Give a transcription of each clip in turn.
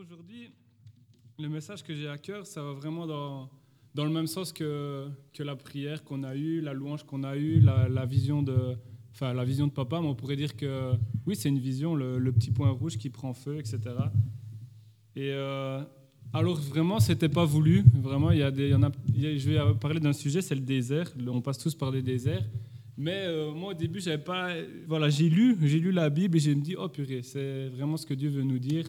aujourd'hui, le message que j'ai à cœur, ça va vraiment dans, dans le même sens que, que la prière qu'on a eue, la louange qu'on a eue, la, vision de, enfin, la vision de papa. Mais on pourrait dire que oui, c'est une vision, le, petit point rouge qui prend feu, etc. Et euh, alors vraiment, c'était pas voulu. Vraiment, il y a des, il y en a, je vais parler d'un sujet, c'est le désert. On passe tous par des déserts. Mais euh, moi, au début, j'avais pas. Voilà, j'ai lu, j'ai lu la Bible et j'ai me dit, oh purée, c'est vraiment ce que Dieu veut nous dire,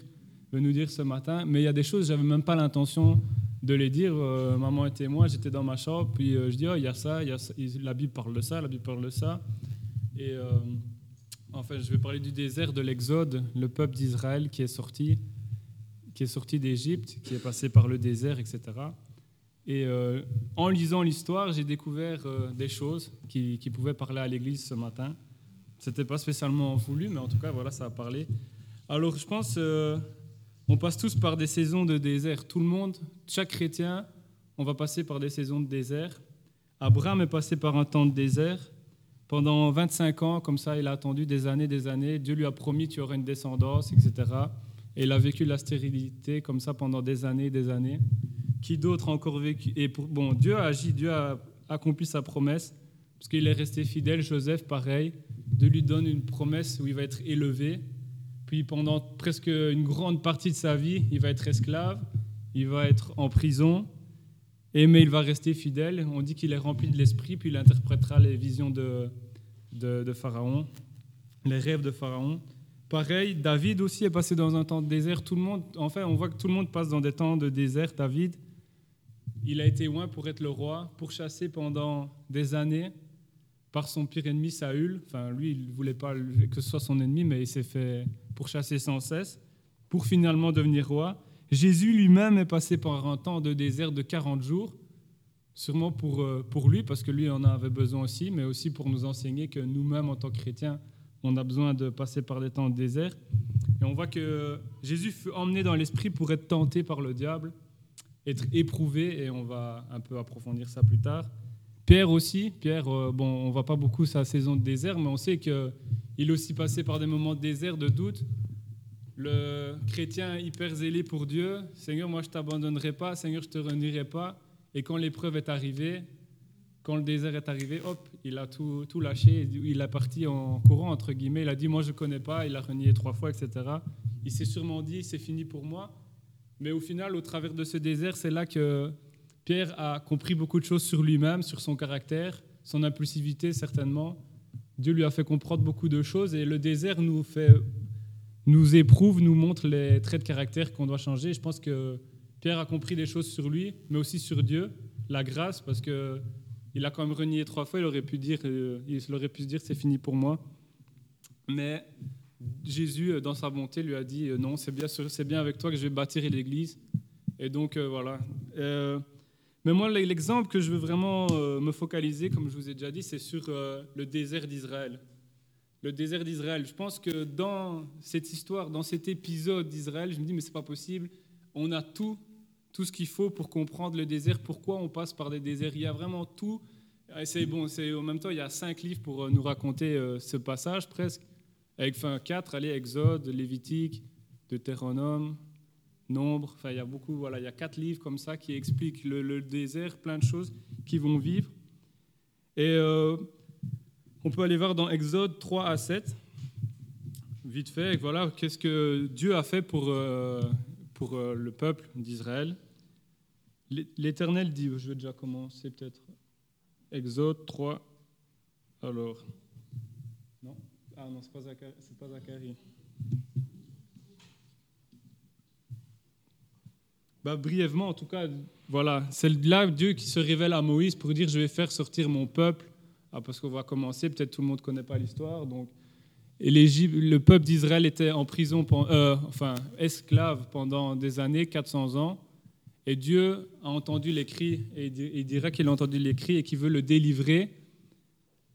veut nous dire ce matin. Mais il y a des choses, j'avais même pas l'intention de les dire. Euh, maman était moi, j'étais dans ma chambre, puis euh, je dis, oh, il y a ça, il y a la Bible parle de ça, la Bible parle de ça. Et enfin, je vais parler du désert, de l'Exode, le peuple d'Israël qui est sorti, qui est sorti d'Égypte, qui est passé par le désert, etc. Et euh, en lisant l'histoire, j'ai découvert euh, des choses qui, pouvaient parler à l'Église ce matin. C'était pas spécialement voulu, mais en tout cas, voilà, ça a parlé. Alors, je pense, euh, on passe tous par des saisons de désert. Tout le monde, chaque chrétien, on va passer par des saisons de désert. Abraham est passé par un temps de désert. Pendant 25 ans, comme ça, il a attendu des années, des années. Dieu lui a promis y aurait une descendance, etc. Et il a vécu la stérilité comme ça pendant des années, des années. Qui d'autre a encore vécu? Et pour, bon, Dieu a agi, Dieu a accompli sa promesse, parce qu'il est resté fidèle. Joseph, pareil, Dieu lui donne une promesse où il va être élevé. Puis pendant presque une grande partie de sa vie, il va être esclave, il va être en prison, mais il va rester fidèle. On dit qu'il est rempli de l'esprit, puis il interprétera les visions de, de, de Pharaon, les rêves de Pharaon. Pareil, David aussi est passé dans un temps de désert. Tout le monde, enfin, on voit que tout le monde passe dans des temps de désert. David, il a été loin pour être le roi, pourchassé pendant des années par son pire ennemi Saül. Enfin, lui, il ne voulait pas que ce soit son ennemi, mais il s'est fait pourchasser sans cesse pour finalement devenir roi. Jésus lui-même est passé par un temps de désert de 40 jours, sûrement pour, euh, pour lui, parce que lui en avait besoin aussi, mais aussi pour nous enseigner que nous-mêmes, en tant que chrétiens, on a besoin de passer par des temps de désert. Et on voit que Jésus fut emmené dans l'esprit pour être tenté par le diable être éprouvé, et on va un peu approfondir ça plus tard. Pierre aussi, Pierre, euh, bon, on voit pas beaucoup sa saison de désert, mais on sait qu'il est aussi passé par des moments de désert, de doute. Le chrétien hyper zélé pour Dieu, Seigneur, moi je ne t'abandonnerai pas, Seigneur, je ne te renierai pas. Et quand l'épreuve est arrivée, quand le désert est arrivé, hop, il a tout, tout lâché, il est parti en courant, entre guillemets, il a dit, moi je ne connais pas, il a renié trois fois, etc. Il s'est sûrement dit, c'est fini pour moi. Mais au final, au travers de ce désert, c'est là que Pierre a compris beaucoup de choses sur lui-même, sur son caractère, son impulsivité certainement. Dieu lui a fait comprendre beaucoup de choses et le désert nous fait, nous éprouve, nous montre les traits de caractère qu'on doit changer. Je pense que Pierre a compris des choses sur lui, mais aussi sur Dieu, la grâce, parce que il a quand même renié trois fois. Il aurait pu dire, euh, il aurait pu se dire, c'est fini pour moi. Mais Jésus, euh, dans sa bonté, lui a dit euh, non, c'est bien, c'est bien avec toi que je vais bâtir l'Église. Et donc voilà. Mais moi, l'exemple que je veux vraiment me focaliser, comme je vous ai déjà dit, c'est sur le désert d'Israël. Le désert d'Israël. Je pense que dans cette histoire, dans cet épisode d'Israël, je me dis mais c'est pas possible. On a tout, tout ce qu'il faut pour comprendre le désert. Pourquoi on passe par des déserts? Il y a vraiment tout. c'est bon. C'est en même temps, il y a cinq livres pour nous raconter ce passage presque. Avec fin 4, allez, Exode, Lévitique, Deutéronome, Nombre, enfin il y a beaucoup, voilà, il y a quatre livres comme ça qui expliquent le, désert, plein de choses qui vont vivre. Et euh, on peut aller voir dans Exode 3 à 7, vite fait, voilà, qu'est-ce que Dieu a fait pour, euh, pour euh, le peuple d'Israël. L'Éternel dit, je vais déjà commencer peut-être, Exode 3, alors. Ah non, c'est pas Zacharie. Bah, brièvement, en tout cas, voilà, c'est là Dieu qui se révèle à Moïse pour dire je vais faire sortir mon peuple. Ah, parce qu'on va commencer, peut-être tout le monde ne connaît pas l'histoire. Donc, et le peuple d'Israël était en prison, euh, enfin esclave pendant des années, 400 ans. Et Dieu a entendu les cris, et il dirait qu'il a entendu les cris et qu'il veut le délivrer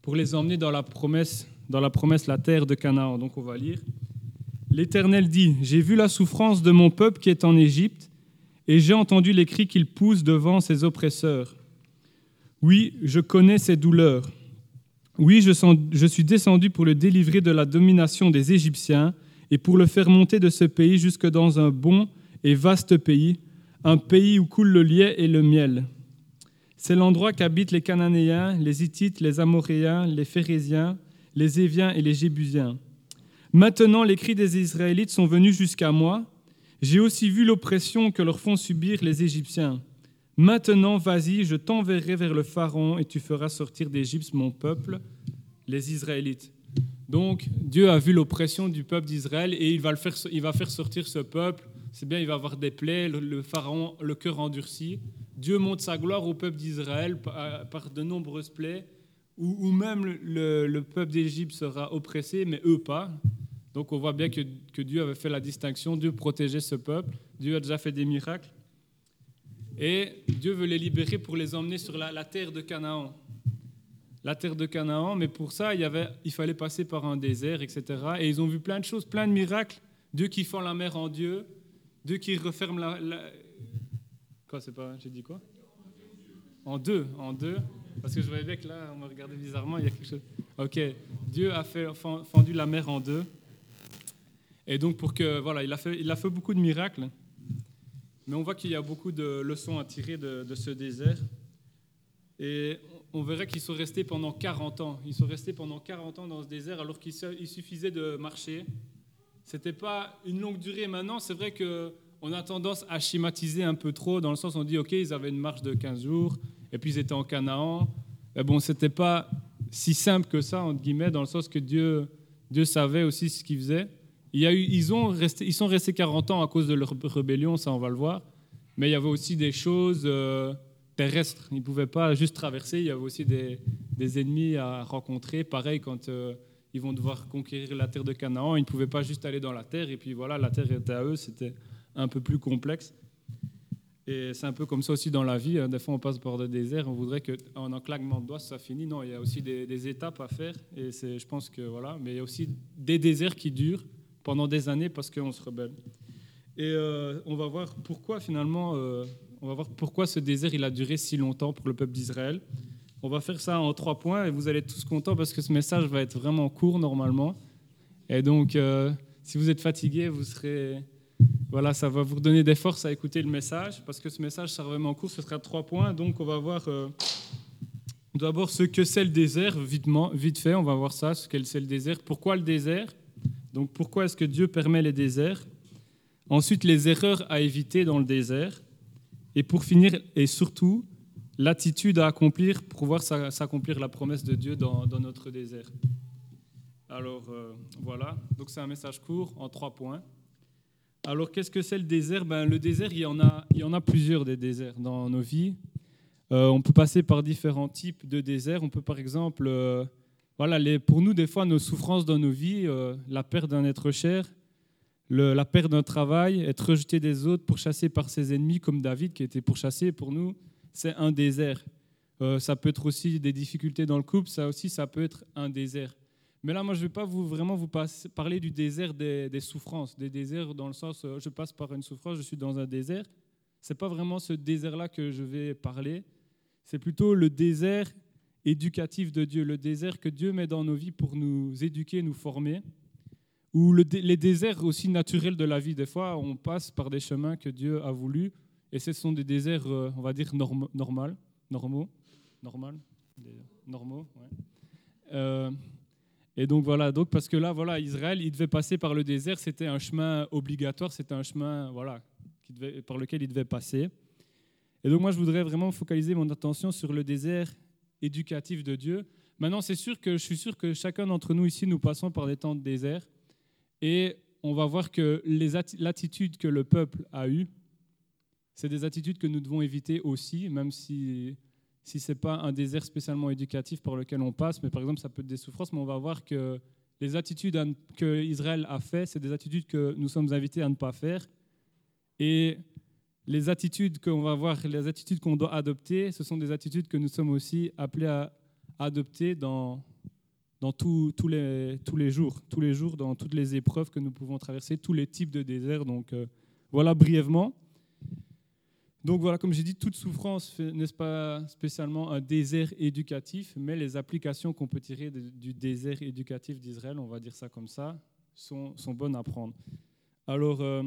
pour les emmener dans la promesse dans la promesse la terre de Canaan. Donc on va lire. L'Éternel dit, J'ai vu la souffrance de mon peuple qui est en Égypte, et j'ai entendu les cris qu'il pousse devant ses oppresseurs. Oui, je connais ses douleurs. Oui, je, suis descendu pour le délivrer de la domination des Égyptiens et pour le faire monter de ce pays jusque dans un bon et vaste pays, un pays où coule le lait et le miel. C'est l'endroit qu'habitent les Cananéens, les Hittites, les Amoréens, les Phérésiens, les Éviens et les Jébusiens. Maintenant les cris des Israélites sont venus jusqu'à moi. J'ai aussi vu l'oppression que leur font subir les Égyptiens. Maintenant, vas-y, je t'enverrai vers le Pharaon et tu feras sortir d'Égypte mon peuple, les Israélites. Donc, Dieu a vu l'oppression du peuple d'Israël et il va, faire, sortir ce peuple. C'est bien, il va avoir des plaies, le, Pharaon, le cœur endurci. Dieu montre sa gloire au peuple d'Israël par, de nombreuses plaies, où, même le, peuple d'Égypte sera oppressé, mais eux pas. Donc on voit bien que, Dieu avait fait la distinction, Dieu protégeait ce peuple, Dieu a déjà fait des miracles. Et Dieu veut les libérer pour les emmener sur la, terre de Canaan. La terre de Canaan, mais pour ça, il, y avait, il fallait passer par un désert, etc. Et ils ont vu plein de choses, plein de miracles. Dieu qui fend la mer en Dieu, Dieu qui referme la... Quoi, c'est pas... J'ai dit quoi? En deux, en deux. Parce que je voyais bien que là, on me regardait bizarrement, il y a quelque chose... Ok, Dieu a fait, fendu la mer en deux. Et donc, pour que... Voilà, il a fait, il a fait beaucoup de miracles. Mais on voit qu'il y a beaucoup de leçons à tirer de, ce désert. Et on verrait qu'ils sont restés pendant 40 ans. Ils sont restés pendant 40 ans dans ce désert alors qu'il suffisait de marcher. Ce n'était pas une longue durée. Maintenant, c'est vrai qu'on a tendance à schématiser un peu trop, dans le sens où on dit, OK, ils avaient une marche de 15 jours, et puis ils étaient en Canaan. Mais bon, ce n'était pas si simple que ça, entre guillemets, dans le sens que Dieu, Dieu savait aussi ce ils, ont sont restés 40 ans à cause de leur rébellion, ça on va le voir. Mais il y avait aussi des choses euh, terrestres. Ils ne pouvaient pas juste traverser. Il y avait aussi des, ennemis à rencontrer. Pareil, quand euh, ils vont devoir conquérir la terre de Canaan, ils ne pouvaient pas juste aller dans la terre. Et puis voilà, la terre était à eux. C'était un peu plus complexe. Et c'est un peu comme ça aussi dans la vie. Hein. Des fois, on passe par des déserts. On voudrait qu'en un claquement de doigts, ça finit. Non, il y a aussi des, des étapes à faire. Et je pense que voilà. Mais il y a aussi des déserts qui durent pendant des années parce qu'on se rebelle. Et euh, on va voir pourquoi finalement, euh, on va voir pourquoi ce désert il a duré si longtemps pour le peuple d'Israël. On va faire ça en trois points et vous allez être tous contents parce que ce message va être vraiment court normalement. Et donc, euh, si vous êtes fatigué, vous serez, voilà, ça va vous donner des forces à écouter le message parce que ce message sera vraiment court. Ce sera trois points. Donc, on va voir d'abord ce que c'est le désert, vitement, vite fait. On va voir ça, ce qu'est le désert. Pourquoi le désert? Donc pourquoi est-ce que Dieu permet les déserts? Ensuite, les erreurs à éviter dans le désert. Et pour finir, et surtout, l'attitude à accomplir pour voir s'accomplir la promesse de Dieu dans, notre désert. Alors euh, voilà, donc c'est un message court en trois points. Alors qu'est-ce que c'est le désert? Ben, Le désert, il y, en a, il y en a plusieurs des déserts dans nos vies. Euh, on peut passer par différents types de déserts. On peut par exemple euh, voilà, pour nous, des fois, nos souffrances dans nos vies, euh, la perte d'un être cher, la perte d'un travail, être rejeté des autres, pourchassé par ses ennemis, comme David qui était pourchassé, pour nous, c'est un désert. Euh, ça peut être aussi des difficultés dans le couple, ça aussi, ça peut être un désert. Mais là, moi, je ne vais pas vous, vraiment vous parler du désert des, souffrances, des déserts dans le sens, euh, je passe par une souffrance, je suis dans un désert. Ce n'est pas vraiment ce désert-là que je vais parler. C'est plutôt le désert éducatif de Dieu, le désert que Dieu met dans nos vies pour nous éduquer, nous former, ou les déserts aussi naturels de la vie. Des fois, on passe par des chemins que Dieu a voulu, et ce sont des déserts, euh, on va dire, norm normal, normaux, normaux. Euh, et donc voilà, donc parce que là, voilà, Israël, il devait passer par le désert, c'était un chemin obligatoire, c'était un chemin, voilà, qui devait, par lequel il devait passer. Et donc moi, je voudrais vraiment focaliser mon attention sur le désert éducatif de Dieu. Maintenant, c'est sûr que je suis sûr que chacun d'entre nous ici, nous passons par des temps de désert et on va voir que l'attitude que le peuple a eue, c'est des attitudes que nous devons éviter aussi, même si, si ce n'est pas un désert spécialement éducatif par lequel on passe, mais par exemple, ça peut être des souffrances, mais on va voir que les attitudes que Israël a fait, c'est des attitudes que nous sommes invités à ne pas faire. Et les attitudes qu'on va voir, les attitudes qu'on doit adopter, ce sont des attitudes que nous sommes aussi appelés à adopter dans, dans tous, les, tous les jours, tous les jours, dans toutes les épreuves que nous pouvons traverser, tous les types de déserts. Donc euh, voilà brièvement. Donc voilà, comme j'ai dit, toute souffrance n'est pas spécialement un désert éducatif, mais les applications qu'on peut tirer du désert éducatif d'Israël, on va dire ça comme ça, sont, sont bonnes à prendre. Alors, euh,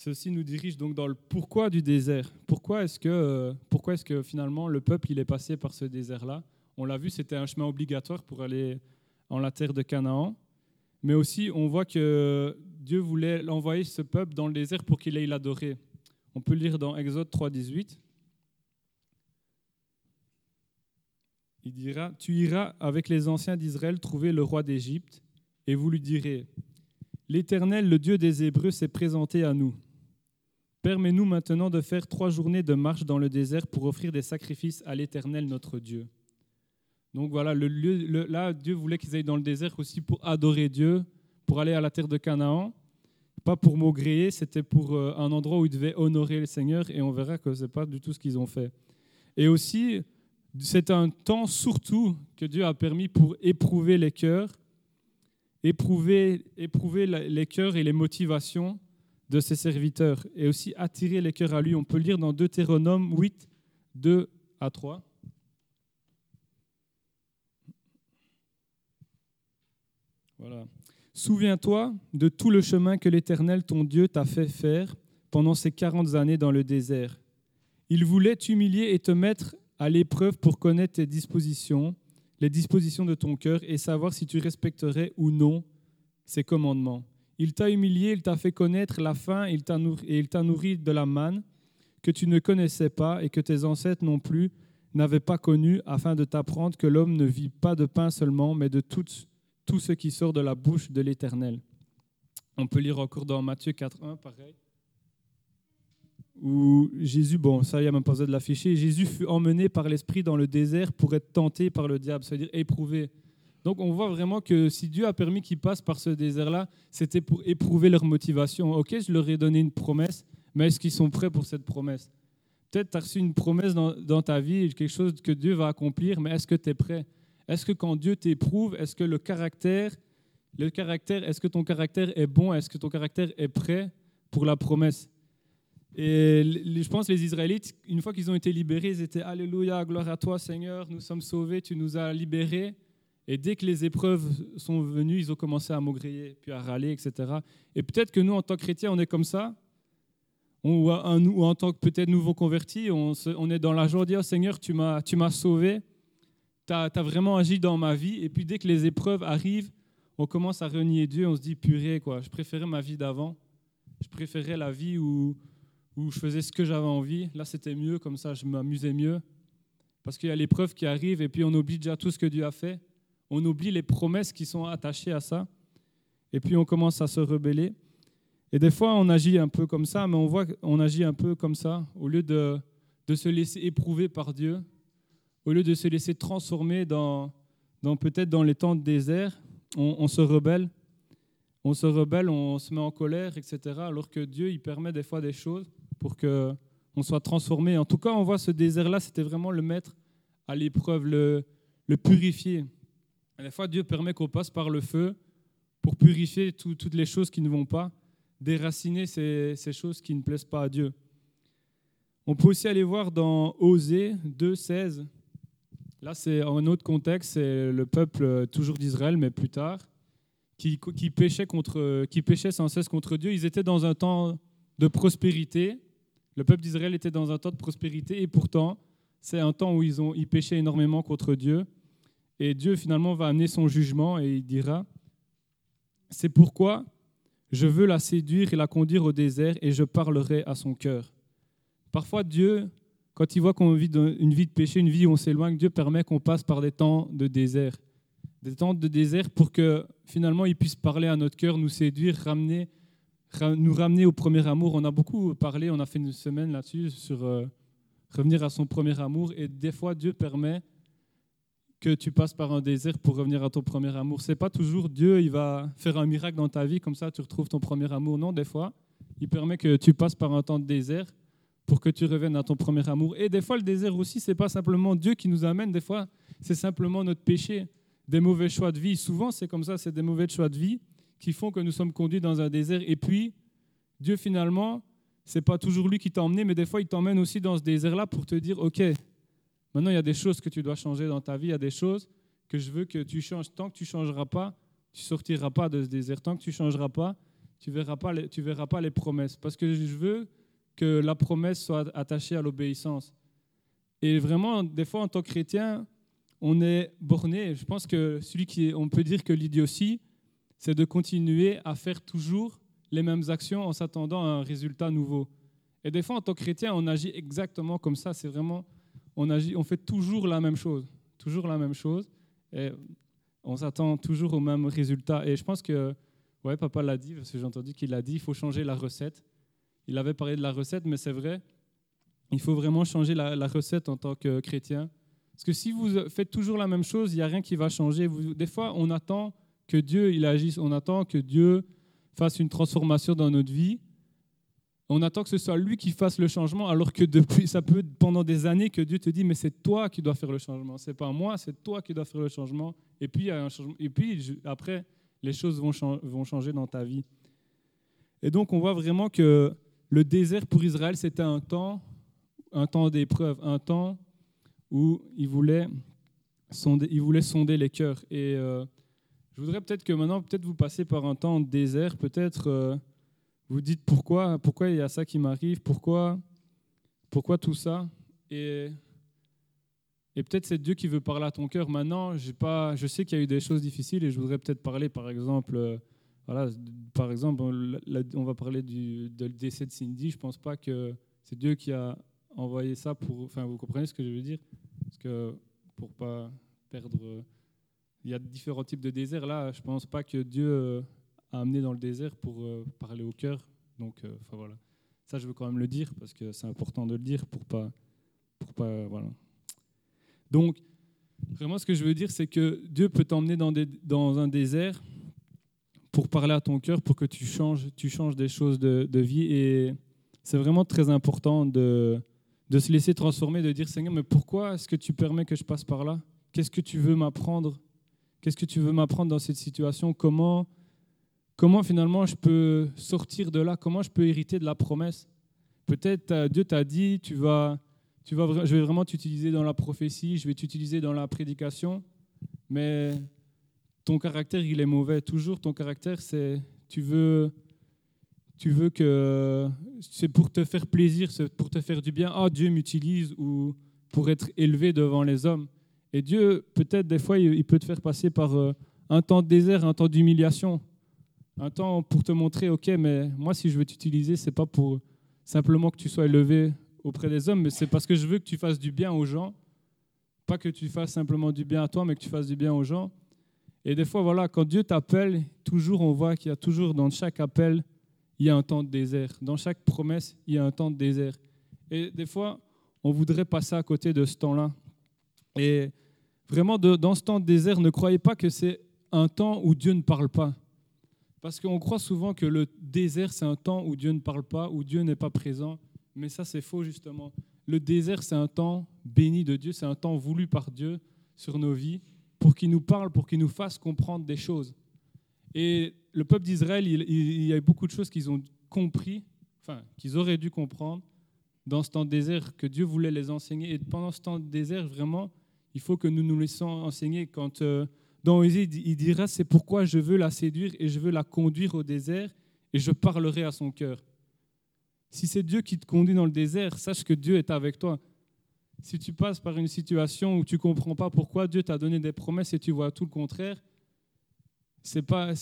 ceci nous dirige donc dans le pourquoi du désert. Pourquoi est-ce que, que finalement le peuple il est passé par ce désert-là? On l'a vu, c'était un chemin obligatoire pour aller en la terre de Canaan. Mais aussi, on voit que Dieu voulait envoyer ce peuple dans le désert pour qu'il aille l'adorer. On peut lire dans Exode 3, 18. Il dira, Tu iras avec les anciens d'Israël trouver le roi d'Égypte, et vous lui direz, L'Éternel, le Dieu des Hébreux, s'est présenté à nous. Permets-nous maintenant de faire trois journées de marche dans le désert pour offrir des sacrifices à l'Éternel notre Dieu. Donc voilà, le lieu, là, Dieu voulait qu'ils aillent dans le désert aussi pour adorer Dieu, pour aller à la terre de Canaan. Pas pour maugréer, c'était pour euh, un endroit où ils devaient honorer le Seigneur, et on verra que ce n'est pas du tout ce qu'ils ont fait. Et aussi, c'est un temps surtout que Dieu a permis pour éprouver les cœurs, éprouver, éprouver les cœurs et les motivations de ses serviteurs et aussi attirer les cœurs à lui. On peut lire dans Deutéronome 8, 2 à 3. Voilà. Souviens-toi de tout le chemin que l'Éternel, ton Dieu, t'a fait faire pendant ces quarante années dans le désert. Il voulait t'humilier et te mettre à l'épreuve pour connaître tes dispositions, les dispositions de ton cœur et savoir si tu respecterais ou non ses commandements. Il t'a humilié, il t'a fait connaître la faim et il t'a nourri de la manne que tu ne connaissais pas et que tes ancêtres non plus n'avaient pas connu, afin de t'apprendre que l'homme ne vit pas de pain seulement, mais de tout, tout ce qui sort de la bouche de l'Éternel. On peut lire encore dans Matthieu 4.1, pareil, où Jésus, bon, ça, il n'y a même pas besoin de l'afficher, Jésus fut emmené par l'Esprit dans le désert pour être tenté par le diable, c'est-à-dire éprouvé. Donc on voit vraiment que si Dieu a permis qu'ils passent par ce désert-là, c'était pour éprouver leur motivation. Ok, je leur ai donné une promesse, mais est-ce qu'ils sont prêts pour cette promesse? Peut-être tu as reçu une promesse dans, ta vie, quelque chose que Dieu va accomplir, mais est-ce que tu es prêt? Est-ce que quand Dieu t'éprouve, est-ce que le caractère, le caractère, est-ce que ton caractère est bon? Est-ce que ton caractère est prêt pour la promesse? Et je pense que les Israélites, une fois qu'ils ont été libérés, ils étaient Alléluia, gloire à toi Seigneur, nous sommes sauvés, tu nous as libérés. Et dès que les épreuves sont venues, ils ont commencé à maugréer, puis à râler, etc. Et peut-être que nous, en tant que chrétiens, on est comme ça. ou, en tant que peut-être nouveau convertis, on, est dans la joie de dire Seigneur, tu m'as, tu m'as sauvé, tu as, vraiment agi dans ma vie. Et puis dès que les épreuves arrivent, on commence à renier Dieu, on se dit purée, quoi, je préférais ma vie d'avant. Je préférais la vie où, où je faisais ce que j'avais envie. Là, c'était mieux, comme ça, je m'amusais mieux. Parce qu'il y a l'épreuve qui arrive et puis on oublie déjà tout ce que Dieu a fait on oublie les promesses qui sont attachées à ça, et puis on commence à se rebeller. Et des fois, on agit un peu comme ça, mais on voit qu'on agit un peu comme ça, au lieu de, se laisser éprouver par Dieu, au lieu de se laisser transformer dans, peut-être dans les temps de désert, on, se rebelle, on se rebelle, on se met en colère, etc. Alors que Dieu, il permet des fois des choses pour que on soit transformé. En tout cas, on voit ce désert-là, c'était vraiment le mettre à l'épreuve, le purifier. Des fois, Dieu permet qu'on passe par le feu pour purifier toutes les choses qui ne vont pas, déraciner ces, choses qui ne plaisent pas à Dieu. On peut aussi aller voir dans Osée 2.16. Là, c'est en un autre contexte, c'est le peuple euh, toujours d'Israël, mais plus tard, qui, qui, péchait contre, qui péchait sans cesse contre Dieu. Ils étaient dans un temps de prospérité. Le peuple d'Israël était dans un temps de prospérité, et pourtant, c'est un temps où ils, ont, ils péchaient énormément contre Dieu. Et Dieu finalement va amener son jugement et il dira, c'est pourquoi je veux la séduire et la conduire au désert et je parlerai à son cœur. Parfois Dieu, quand il voit qu'on vit une vie de péché, une vie où on s'éloigne, Dieu permet qu'on passe par des temps de désert. Des temps de désert pour que finalement il puisse parler à notre cœur, nous séduire, ramener, nous ramener au premier amour. On a beaucoup parlé, on a fait une semaine là-dessus sur euh, revenir à son premier amour. Et des fois, Dieu permet que tu passes par un désert pour revenir à ton premier amour. C'est pas toujours Dieu, il va faire un miracle dans ta vie, comme ça tu retrouves ton premier amour. Non, des fois, il permet que tu passes par un temps de désert pour que tu reviennes à ton premier amour. Et des fois, le désert aussi, c'est pas simplement Dieu qui nous amène, des fois, c'est simplement notre péché, des mauvais choix de vie. Souvent, c'est comme ça, c'est des mauvais choix de vie qui font que nous sommes conduits dans un désert. Et puis, Dieu, finalement, c'est pas toujours lui qui t'a emmené, mais des fois, il t'emmène aussi dans ce désert-là pour te dire, OK, Maintenant, il y a des choses que tu dois changer dans ta vie, il y a des choses que je veux que tu changes. Tant que tu ne changeras pas, tu ne sortiras pas de ce désert. Tant que tu ne changeras pas, tu tu verras pas les promesses. Parce que je veux que la promesse soit attachée à l'obéissance. Et vraiment, des fois, en tant que chrétien, on est borné. Je pense que celui qui, on peut dire que l'idiotie, c'est de continuer à faire toujours les mêmes actions en s'attendant à un résultat nouveau. Et des fois, en tant que chrétien, on agit exactement comme ça. C'est vraiment, on fait toujours la même chose, toujours la même chose, et on s'attend toujours au même résultat. Et je pense que, ouais, papa l'a dit, parce que j'ai entendu qu'il l'a dit, il faut changer la recette. Il avait parlé de la recette, mais c'est vrai, il faut vraiment changer la, recette en tant que chrétien. Parce que si vous faites toujours la même chose, il n'y a rien qui va changer. des fois, on attend que Dieu il agisse, on attend que Dieu fasse une transformation dans notre vie. On attend que ce soit lui qui fasse le changement, alors que depuis, ça peut pendant des années que Dieu te dit, mais c'est toi qui dois faire le changement. C'est pas moi, c'est toi qui dois faire le changement. Et puis, après, les choses vont, vont changer dans ta vie. Et donc, on voit vraiment que le désert pour Israël, c'était un temps un temps d'épreuve, un temps où il voulait sonder, il voulait sonder les cœurs. Et euh, je voudrais peut-être que maintenant, peut-être vous passez par un temps de désert, peut-être euh, vous dites pourquoi, pourquoi il y a ça qui m'arrive, pourquoi, pourquoi tout ça. Et, peut-être c'est Dieu qui veut parler à ton cœur. Maintenant, pas, je sais qu'il y a eu des choses difficiles et je voudrais peut-être parler, par exemple, euh, voilà, par exemple, on va parler du, décès de Cindy. Je ne pense pas que c'est Dieu qui a envoyer ça pour. Enfin, vous comprenez ce que je veux dire? Parce que pour pas perdre. Il y a différents types de déserts. Là, je pense pas que Dieu euh, a amené dans le désert pour euh, parler au cœur. Donc, enfin voilà. Ça, je veux quand même le dire parce que c'est important de le dire pour pas, pour pas, voilà. Donc, vraiment, ce que je veux dire, c'est que Dieu peut t'emmener dans, un désert pour parler à ton cœur, pour que tu changes, tu changes des choses de, vie. Et c'est vraiment très important de se laisser transformer, de dire Seigneur, mais pourquoi est-ce que tu permets que je passe par là? Qu'est-ce que tu veux m'apprendre? Qu'est-ce que tu veux m'apprendre dans cette situation? Comment, comment finalement je peux sortir de là? Comment je peux hériter de la promesse? Peut-être Dieu t'a dit, tu vas, tu vas, je vais vraiment t'utiliser dans la prophétie, je vais t'utiliser dans la prédication, mais ton caractère, il est mauvais. Toujours, ton caractère, c'est tu veux tu veux que c'est pour te faire plaisir, c'est pour te faire du bien. Ah, Dieu m'utilise ou pour être élevé devant les hommes. Et Dieu, peut-être des fois, il peut te faire passer par euh, un temps de désert, un temps d'humiliation, un temps pour te montrer, ok, mais moi, si je veux t'utiliser, c'est pas pour simplement que tu sois élevé auprès des hommes, mais c'est parce que je veux que tu fasses du bien aux gens, pas que tu fasses simplement du bien à toi, mais que tu fasses du bien aux gens. Et des fois, voilà, quand Dieu t'appelle, toujours, on voit qu'il y a toujours dans chaque appel il y a un temps de désert. Dans chaque promesse, il y a un temps de désert. Et des fois, on voudrait passer à côté de ce temps-là. Et vraiment, dans ce temps de désert, ne croyez pas que c'est un temps où Dieu ne parle pas. Parce qu'on croit souvent que le désert, c'est un temps où Dieu ne parle pas, où Dieu n'est pas présent. Mais ça, c'est faux, justement. Le désert, c'est un temps béni de Dieu, c'est un temps voulu par Dieu sur nos vies pour qu'il nous parle, pour qu'il nous fasse comprendre des choses. Et le peuple d'Israël, il, y a beaucoup de choses qu'ils ont compris, enfin, qu'ils auraient dû comprendre dans ce temps désert, que Dieu voulait les enseigner. Et pendant ce temps désert, vraiment, il faut que nous nous laissions enseigner. Quand euh, dans il dira, c'est pourquoi je veux la séduire et je veux la conduire au désert et je parlerai à son cœur. Si c'est Dieu qui te conduit dans le désert, sache que Dieu est avec toi. Si tu passes par une situation où tu ne comprends pas pourquoi Dieu t'a donné des promesses et tu vois tout le contraire, c'est pas,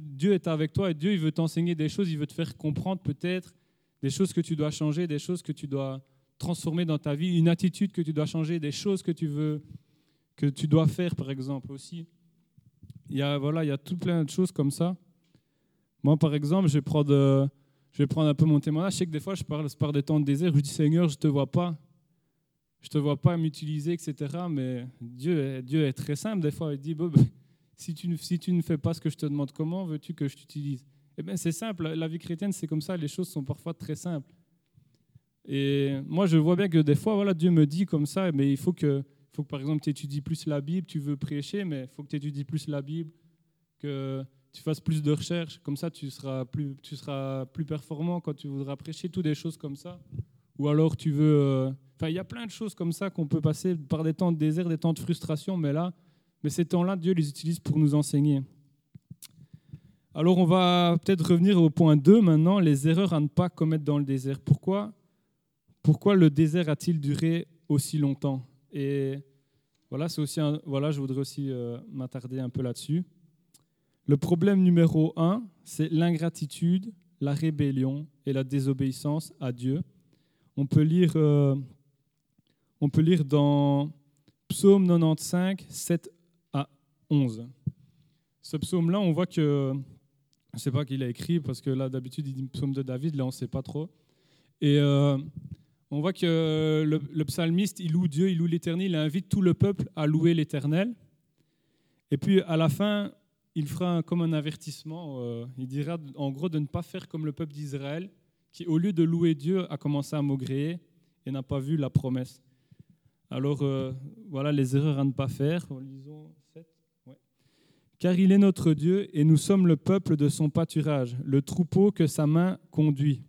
Dieu est avec toi et Dieu il veut t'enseigner des choses, il veut te faire comprendre peut-être des choses que tu dois changer, des choses que tu dois transformer dans ta vie, une attitude que tu dois changer, des choses que tu veux, que tu dois faire par exemple aussi. Il y a voilà, il y a tout plein de choses comme ça. Moi par exemple, je vais prendre, je vais prendre un peu mon témoignage. Je sais que des fois je parle par des temps de désert, je dis Seigneur, je te vois pas, je te vois pas m'utiliser, etc. Mais Dieu, est, Dieu est très simple des fois. Il dit bon, ben, si tu, si tu ne fais pas ce que je te demande, comment veux-tu que je t'utilise? Eh bien, c'est simple. La vie chrétienne, c'est comme ça. Les choses sont parfois très simples. Et moi, je vois bien que des fois, voilà, Dieu me dit comme ça, mais il faut que, faut que par exemple, tu étudies plus la Bible, tu veux prêcher, mais il faut que tu étudies plus la Bible, que tu fasses plus de recherches. Comme ça, tu seras plus, tu seras plus performant quand tu voudras prêcher, toutes des choses comme ça. Ou alors, tu veux. Euh, enfin, il y a plein de choses comme ça qu'on peut passer par des temps de désert, des temps de frustration, mais là, mais ces temps-là, Dieu les utilise pour nous enseigner. Alors on va peut-être revenir au point 2 maintenant, les erreurs à ne pas commettre dans le désert. Pourquoi, pourquoi le désert a-t-il duré aussi longtemps? Et voilà, c'est aussi voilà, je voudrais aussi euh, m'attarder un peu là-dessus. Le problème numéro 1, c'est l'ingratitude, la rébellion et la désobéissance à Dieu. On peut lire, euh, on peut lire dans Psaume 95, 7 à 11. Ce psaume-là, on voit que je ne sais pas qui l'a écrit, parce que là, d'habitude, il dit psaume de David, là, on ne sait pas trop. Et euh, on voit que le, psalmiste, il loue Dieu, il loue l'Éternel, il invite tout le peuple à louer l'Éternel. Et puis, à la fin, il fera comme un avertissement. Euh, il dira, en gros, de ne pas faire comme le peuple d'Israël, qui, au lieu de louer Dieu, a commencé à maugréer et n'a pas vu la promesse. Alors, euh, voilà les erreurs à ne pas faire. Lisons car il est notre Dieu et nous sommes le peuple de son pâturage, le troupeau que sa main conduit.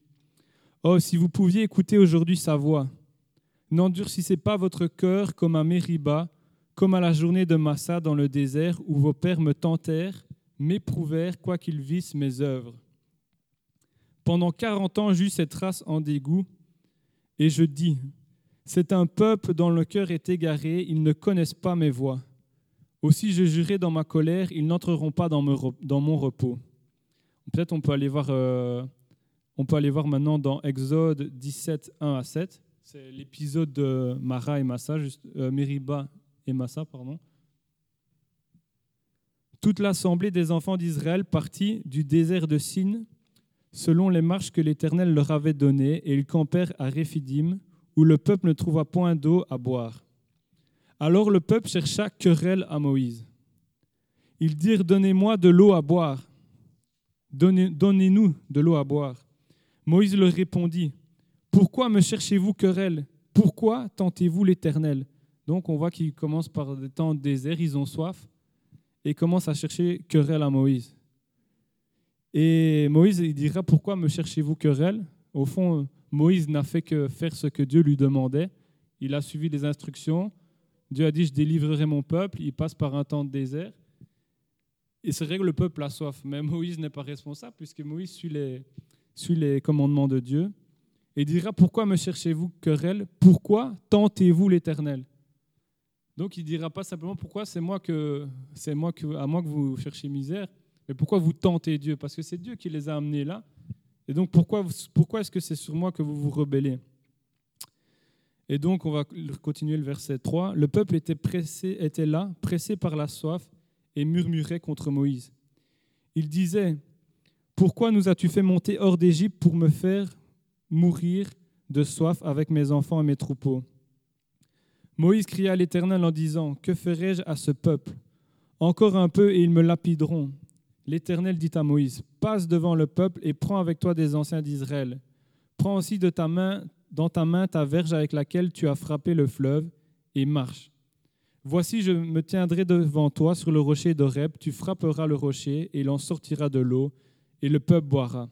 Oh, si vous pouviez écouter aujourd'hui sa voix, n'endurcissez pas votre cœur comme à Mériba, comme à la journée de Massa dans le désert où vos pères me tentèrent, m'éprouvèrent, quoiqu'ils vissent mes œuvres. Pendant quarante ans, j'eus cette race en dégoût, et je dis, c'est un peuple dont le cœur est égaré, ils ne connaissent pas mes voies. Aussi je jurai dans ma colère, ils n'entreront pas dans mon repos. Peut-être on peut aller voir, euh, on peut aller voir maintenant dans Exode 17, 1 à 7. C'est l'épisode de Mara et Massa, juste, euh, et Massa, pardon. Toute l'assemblée des enfants d'Israël partit du désert de Sin selon les marches que l'Éternel leur avait données, et ils campèrent à Réphidim, où le peuple ne trouva point d'eau à boire. Alors le peuple chercha querelle à Moïse. Ils dirent, Donnez-moi de l'eau à boire. Donnez-nous de l'eau à boire. Moïse leur répondit, Pourquoi me cherchez-vous querelle? Pourquoi tentez-vous l'Éternel? Donc on voit qu'ils commencent par des temps de désert, ils ont soif, et commencent à chercher querelle à Moïse. Et Moïse il dira, Pourquoi me cherchez-vous querelle? Au fond, Moïse n'a fait que faire ce que Dieu lui demandait. Il a suivi les instructions Dieu a dit, je délivrerai mon peuple, il passe par un temps de désert. Et c'est vrai que le peuple a soif, mais Moïse n'est pas responsable puisque Moïse suit les, suit les commandements de Dieu. Et dira, pourquoi me cherchez-vous querelle? Pourquoi tentez-vous l'Éternel? Donc il dira pas simplement pourquoi c'est moi que c'est moi que à moi que vous cherchez misère, mais pourquoi vous tentez Dieu? Parce que c'est Dieu qui les a amenés là. Et donc pourquoi, pourquoi est-ce que c'est sur moi que vous vous rebellez? Et donc, on va continuer le verset 3. Le peuple était, pressé, était là, pressé par la soif, et murmurait contre Moïse. Il disait, Pourquoi nous as-tu fait monter hors d'Égypte pour me faire mourir de soif avec mes enfants et mes troupeaux? Moïse cria à l'Éternel en disant, Que ferai-je à ce peuple? Encore un peu et ils me lapideront. L'Éternel dit à Moïse, Passe devant le peuple et prends avec toi des anciens d'Israël. Prends aussi de ta main dans ta main ta verge avec laquelle tu as frappé le fleuve, et marche. Voici, je me tiendrai devant toi sur le rocher d'Oreb, tu frapperas le rocher, et il en sortira de l'eau, et le peuple boira.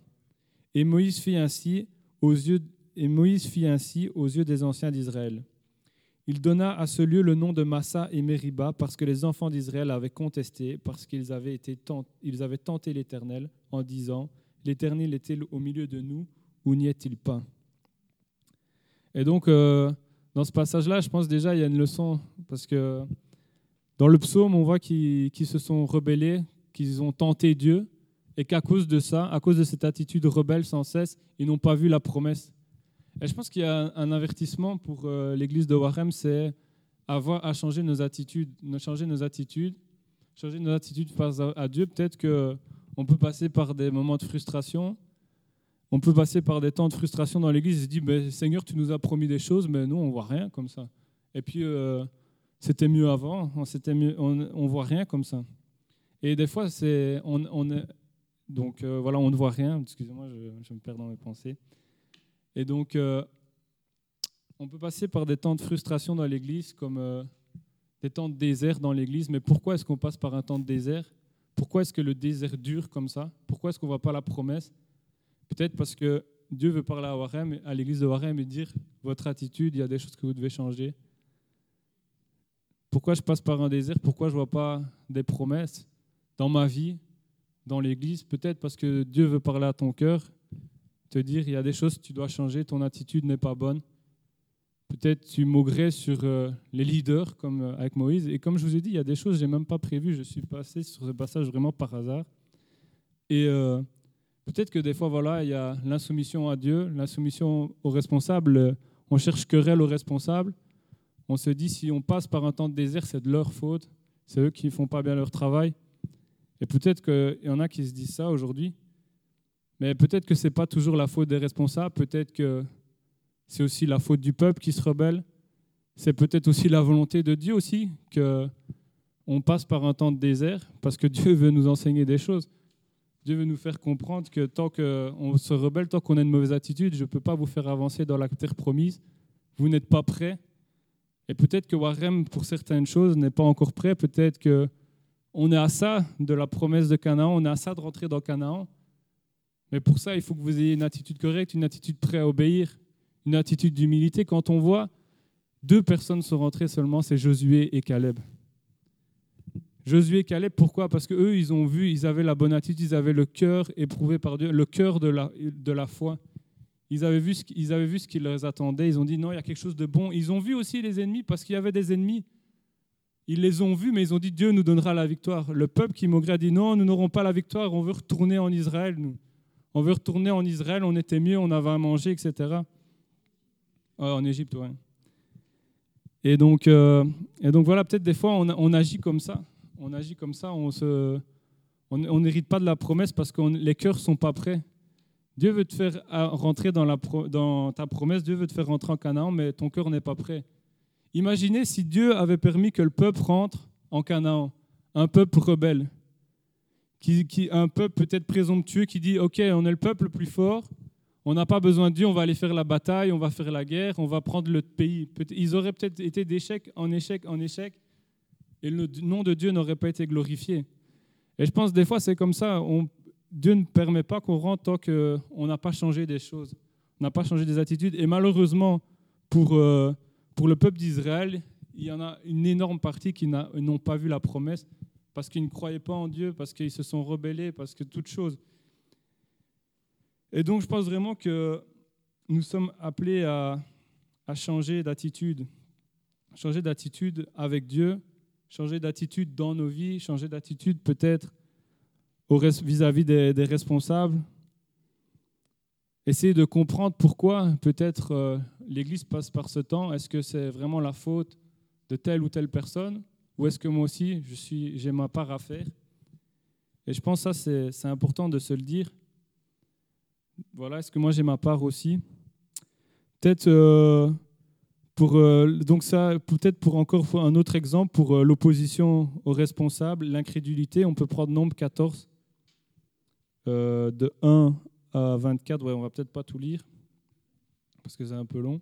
Et Moïse fit ainsi aux yeux, et Moïse fit ainsi aux yeux des anciens d'Israël. Il donna à ce lieu le nom de Massa et Meriba parce que les enfants d'Israël avaient contesté, parce qu'ils avaient, été ils avaient tenté l'Éternel en disant L'Éternel est-il au milieu de nous ou n'y est-il pas? Et donc, euh, dans ce passage-là, je pense déjà il y a une leçon, parce que dans le psaume, on voit qu'ils se sont rebellés, qu'ils ont tenté Dieu, et qu'à cause de ça, à cause de cette attitude rebelle sans cesse, ils n'ont pas vu la promesse. Et je pense qu'il y a un avertissement pour euh, l'église de Warem, c'est avoir à changer nos attitudes, changer nos attitudes, changer nos attitudes face à Dieu. Peut-être qu'on peut passer par des moments de frustration, on peut passer par des temps de frustration dans l'église et se dire ben, Seigneur, tu nous as promis des choses, mais nous, on voit rien comme ça. Et puis, euh, c'était mieux avant, on ne voit rien comme ça. Et des fois, c'est, on, est, donc euh, voilà, on ne voit rien. Excusez-moi, je, me perds dans mes pensées. Et donc, euh, on peut passer par des temps de frustration dans l'église, comme des temps de désert dans l'église. Mais pourquoi est-ce qu'on passe par un temps de désert? Pourquoi est-ce que le désert dure comme ça? Pourquoi est-ce qu'on ne voit pas la promesse? Peut-être parce que Dieu veut parler à Warem, à l'église de Warem et dire votre attitude, il y a des choses que vous devez changer. Pourquoi je passe par un désert? Pourquoi je ne vois pas des promesses? Dans ma vie dans l'Église, peut-être parce que Dieu veut parler à ton cœur, te dire, il y a des choses que tu dois changer, ton attitude n'est pas bonne. Peut-être tu maugrais sur euh, les leaders, comme euh, avec Moïse. Et comme je vous ai dit, il y a des choses que je n'ai même pas prévues. Je suis passé sur ce passage vraiment par hasard. Et euh, peut-être que des fois, voilà, il y a l'insoumission à Dieu, l'insoumission aux responsables. On cherche querelle aux responsables. On se dit, si on passe par un temps de désert, c'est de leur faute. C'est eux qui ne font pas bien leur travail. Et peut-être qu'il y en a qui se disent ça aujourd'hui. Mais peut-être que ce n'est pas toujours la faute des responsables. Peut-être que c'est aussi la faute du peuple qui se rebelle. C'est peut-être aussi la volonté de Dieu aussi que on passe par un temps de désert parce que Dieu veut nous enseigner des choses. Dieu veut nous faire comprendre que tant qu'on se rebelle, tant qu'on a une mauvaise attitude, je ne peux pas vous faire avancer dans la terre promise. Vous n'êtes pas prêt. Et peut-être que Warem, pour certaines choses, n'est pas encore prêt. Peut-être que on est à ça de la promesse de Canaan, on est à ça de rentrer dans Canaan. Mais pour ça, il faut que vous ayez une attitude correcte, une attitude prête à obéir, une attitude d'humilité. Quand on voit deux personnes sont rentrées seulement, c'est Josué et Caleb. Josué et Caleb, pourquoi? Parce qu'eux, ils ont vu, ils avaient la bonne attitude, ils avaient le cœur éprouvé par Dieu, le cœur de la, de la foi. Ils avaient, vu ce, ils avaient vu ce qui leur attendait, ils ont dit non, il y a quelque chose de bon. Ils ont vu aussi les ennemis parce qu'il y avait des ennemis. Ils les ont vus, mais ils ont dit Dieu nous donnera la victoire. Le peuple qui maugrait a dit non, nous n'aurons pas la victoire, on veut retourner en Israël. On veut retourner en Israël, on était mieux, on avait à manger, etc en Égypte, ouais. Et donc, euh, et donc voilà, peut-être des fois on, agit comme ça. On agit comme ça, on n'hérite pas de la promesse parce que les cœurs sont pas prêts. Dieu veut te faire rentrer dans, la, dans ta promesse, Dieu veut te faire rentrer en Canaan, mais ton cœur n'est pas prêt. Imaginez si Dieu avait permis que le peuple rentre en Canaan, un peuple rebelle, qui, un peuple peut-être présomptueux qui dit, OK, on est le peuple le plus fort, on n'a pas besoin de Dieu, on va aller faire la bataille, on va faire la guerre, on va prendre le pays. Ils auraient peut-être été d'échec en échec en échec, et le nom de Dieu n'aurait pas été glorifié. Et je pense des fois c'est comme ça, Dieu ne permet pas qu'on rentre tant qu'on n'a pas changé des choses, on n'a pas changé des attitudes. Et malheureusement, pour, euh, pour le peuple d'Israël, il y en a une énorme partie qui n'ont pas vu la promesse parce qu'ils ne croyaient pas en Dieu, parce qu'ils se sont rebellés, parce que toutes choses. Et donc, je pense vraiment que nous sommes appelés à, changer d'attitude, changer d'attitude avec Dieu, changer d'attitude dans nos vies, changer d'attitude peut-être vis-à-vis des, responsables. Essayer de comprendre pourquoi peut-être euh, l'Église passe par ce temps. Est-ce que c'est vraiment la faute de telle ou telle personne ou est-ce que moi aussi, j'ai ma part à faire? Et je pense que ça, c'est important de se le dire. Voilà, est-ce que moi j'ai ma part aussi? Peut-être euh, pour euh, donc ça, peut-être pour encore un autre exemple pour euh, l'opposition aux responsables, l'incrédulité. On peut prendre nombre 14 de 1 à 24. Ouais, on va peut-être pas tout lire parce que c'est un peu long.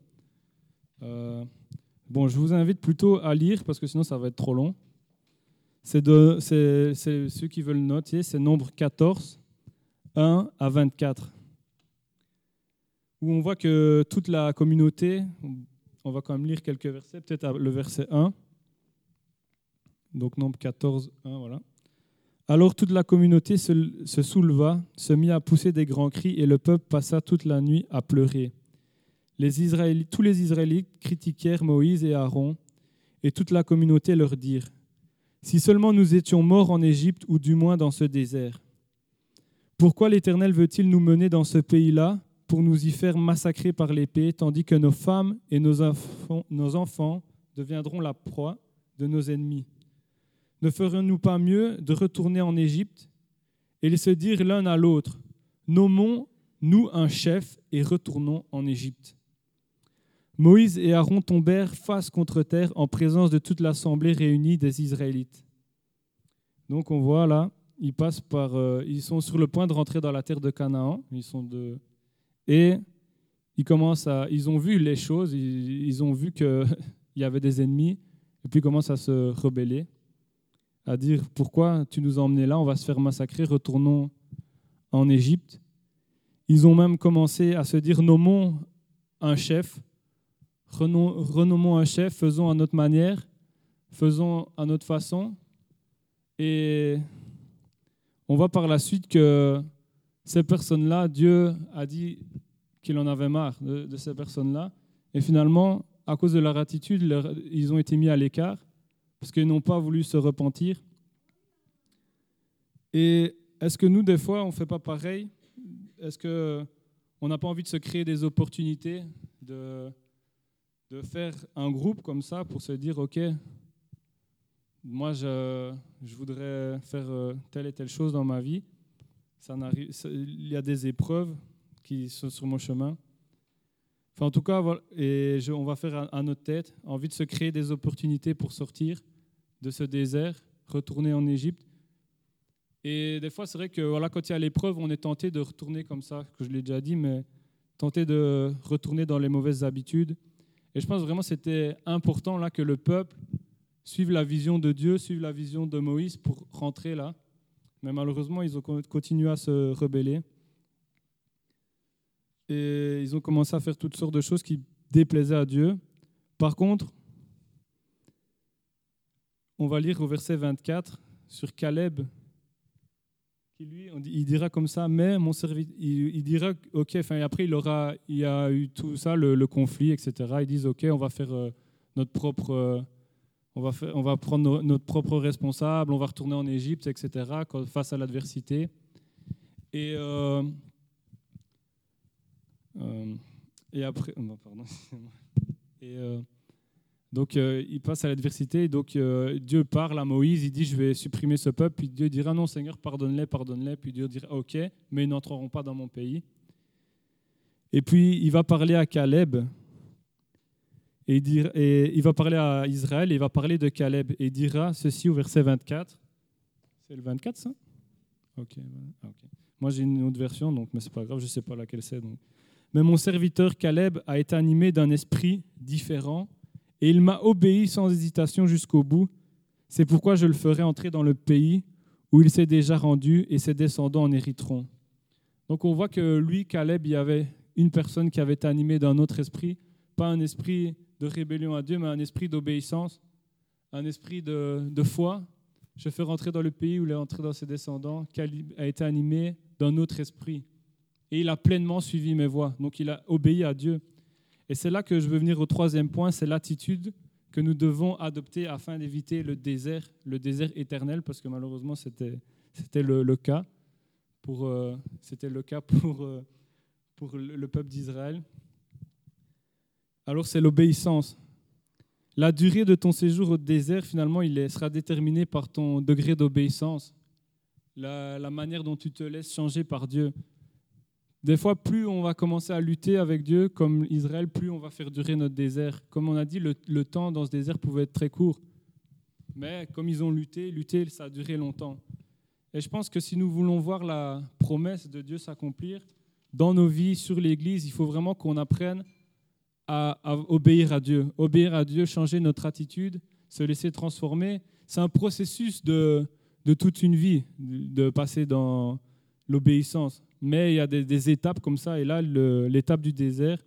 bon, je vous invite plutôt à lire parce que sinon ça va être trop long. C'est ceux qui veulent noter, c'est nombre 14, 1 à 24 où on voit que toute la communauté, on va quand même lire quelques versets, peut-être le verset 1, donc nombre 14, 1, voilà. Alors toute la communauté se, souleva, se mit à pousser des grands cris, et le peuple passa toute la nuit à pleurer. Tous les Israélites critiquèrent Moïse et Aaron, et toute la communauté leur dirent, Si seulement nous étions morts en Égypte, ou du moins dans ce désert. Pourquoi l'Éternel veut-il nous mener dans ce pays-là pour nous y faire massacrer par l'épée, tandis que nos femmes et nos enfants, nos enfants deviendront la proie de nos ennemis? Ne ferions-nous pas mieux de retourner en Égypte? Et se dire l'un à l'autre, nommons-nous un chef et retournons en Égypte Moïse et Aaron tombèrent face contre terre en présence de toute l'assemblée réunie des Israélites. Donc on voit là, ils passent par, euh, ils sont sur le point de rentrer dans la terre de Canaan. Ils sont de, et ils, commencent à, ils ont vu les choses, ils, ont vu qu'il y avait des ennemis, et puis ils commencent à se rebeller, à dire pourquoi tu nous as emmenés là, on va se faire massacrer, retournons en Égypte. Ils ont même commencé à se dire nommons un chef, renommons un chef, faisons à notre manière, faisons à notre façon. Et on voit par la suite que ces personnes-là, Dieu a dit qu'il en avait marre de, ces personnes-là. Et finalement, à cause de leur attitude, ils ont été mis à l'écart parce qu'ils n'ont pas voulu se repentir. Et est-ce que nous, des fois, on ne fait pas pareil? Est-ce qu'on n'a pas envie de se créer des opportunités, de, de faire un groupe comme ça pour se dire, OK, moi, je, je voudrais faire euh, telle et telle chose dans ma vie. Ça il y a des épreuves qui sont sur mon chemin. Enfin, en tout cas, et on va faire à, notre tête envie de se créer des opportunités pour sortir de ce désert, retourner en Égypte. Et des fois, c'est vrai que voilà, quand il y a l'épreuve, on est tenté de retourner comme ça, que je l'ai déjà dit, mais tenté de retourner dans les mauvaises habitudes. Et je pense vraiment que c'était important là que le peuple suivent la vision de Dieu, suivent la vision de Moïse pour rentrer là. Mais malheureusement, ils ont continué à se rebeller. Et ils ont commencé à faire toutes sortes de choses qui déplaisaient à Dieu. Par contre, on va lire au verset 24 sur Caleb, qui lui, il dira comme ça, mais mon serviteur, il, dira, ok, enfin, après il aura, il y a eu tout ça, le, conflit, etc. Ils disent, ok, on va faire euh, notre propre euh, on va, on va prendre notre propre responsable, on va retourner en Égypte, etc., face à l'adversité. Et, euh, euh, et après, oh pardon, et, euh, donc il passe à l'adversité, donc Dieu parle à Moïse, il dit je vais supprimer ce peuple, puis Dieu dira non Seigneur, pardonne-les, pardonne-les, puis Dieu dira ok, mais ils n'entreront pas dans mon pays. Et puis il va parler à Caleb, et il, va parler à Israël et il va parler de Caleb. Et il dira ceci au verset 24. C'est le 24, ça? Ok. Moi, j'ai une autre version, donc, mais c'est pas grave, je ne sais pas laquelle c'est. Mais mon serviteur Caleb a été animé d'un esprit différent et il m'a obéi sans hésitation jusqu'au bout. C'est pourquoi je le ferai entrer dans le pays où il s'est déjà rendu et ses descendants en hériteront. Donc on voit que lui, Caleb, il y avait une personne qui avait été animée d'un autre esprit, pas un esprit de rébellion à Dieu, mais un esprit d'obéissance, un esprit de, foi. Je fais rentrer dans le pays où il est entré dans ses descendants, qui a été animé d'un autre esprit. Et il a pleinement suivi mes voies. Donc il a obéi à Dieu. Et c'est là que je veux venir au troisième point, c'est l'attitude que nous devons adopter afin d'éviter le désert, le désert éternel, parce que malheureusement c'était, c'était le, cas pour, euh, c'était le cas pour, euh, pour le peuple d'Israël alors c'est l'obéissance. La durée de ton séjour au désert, finalement, il sera déterminée par ton degré d'obéissance, la, manière dont tu te laisses changer par Dieu. Des fois, plus on va commencer à lutter avec Dieu, comme Israël, plus on va faire durer notre désert. Comme on a dit, le, temps dans ce désert pouvait être très court. Mais comme ils ont lutté, lutté, ça a duré longtemps. Et je pense que si nous voulons voir la promesse de Dieu s'accomplir dans nos vies, sur l'Église, il faut vraiment qu'on apprenne à, obéir à Dieu. Obéir à Dieu, changer notre attitude, se laisser transformer. C'est un processus de, de toute une vie, de passer dans l'obéissance. Mais il y a des, étapes comme ça. Et là, l'étape du désert,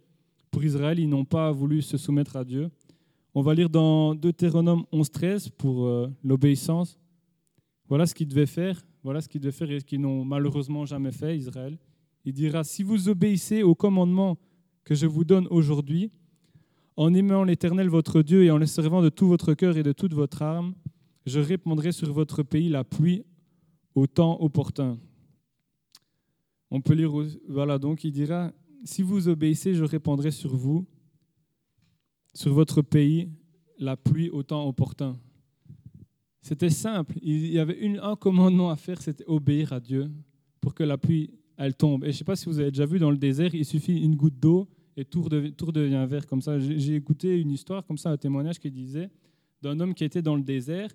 pour Israël, ils n'ont pas voulu se soumettre à Dieu. On va lire dans Deutéronome 11.13 pour euh, l'obéissance. Voilà ce qu'ils devaient faire. Voilà ce qu'ils devaient faire et ce qu'ils n'ont malheureusement jamais fait, Israël. Il dira, si vous obéissez au commandement que je vous donne aujourd'hui, en aimant l'Éternel votre Dieu et en le servant de tout votre cœur et de toute votre âme, je répandrai sur votre pays la pluie au temps opportun. On peut lire, voilà, donc il dira, si vous obéissez, je répandrai sur vous, sur votre pays, la pluie au temps opportun. C'était simple. Il y avait une, un commandement à faire, c'était obéir à Dieu pour que la pluie elle tombe. Et je ne sais pas si vous avez déjà vu dans le désert, il suffit une goutte d'eau et tout, devient vert comme ça. J'ai écouté une histoire comme ça, un témoignage qui disait d'un homme qui était dans le désert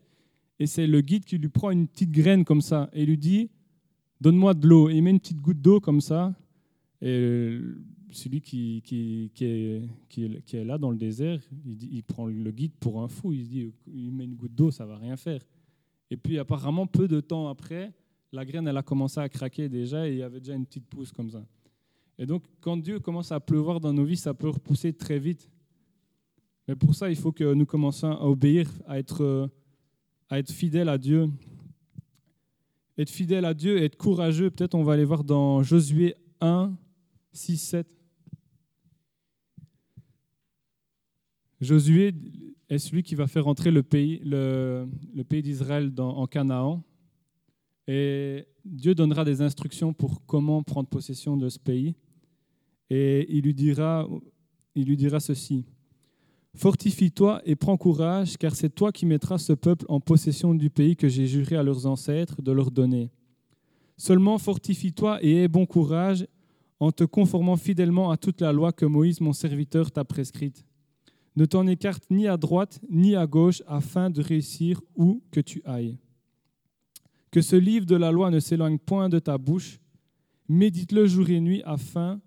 et c'est le guide qui lui prend une petite graine comme ça et lui dit Donne-moi de l'eau. Et il met une petite goutte d'eau comme ça. Et celui qui, est, là dans le désert, il, prend le guide pour un fou. Il se dit Il met une goutte d'eau, ça va rien faire. Et puis apparemment, peu de temps après, la graine, elle a commencé à craquer déjà et il y avait déjà une petite pousse comme ça. Et donc, quand Dieu commence à pleuvoir dans nos vies, ça peut repousser très vite. Mais pour ça, il faut que nous commencions à obéir, à être, à être fidèles à Dieu. Être fidèle à Dieu être courageux. Peut-être on va aller voir dans Josué 1, 6, 7. Josué est celui qui va faire entrer le pays, le, pays d'Israël en Canaan. Et Dieu donnera des instructions pour comment prendre possession de ce pays. Et il lui dira, il lui dira ceci. Fortifie-toi et prends courage, car c'est toi qui mettras ce peuple en possession du pays que j'ai juré à leurs ancêtres de leur donner. Seulement fortifie-toi et aie bon courage en te conformant fidèlement à toute la loi que Moïse, mon serviteur, t'a prescrite. Ne t'en écarte ni à droite ni à gauche afin de réussir où que tu ailles. Que ce livre de la loi ne s'éloigne point de ta bouche. Médite-le jour et nuit afin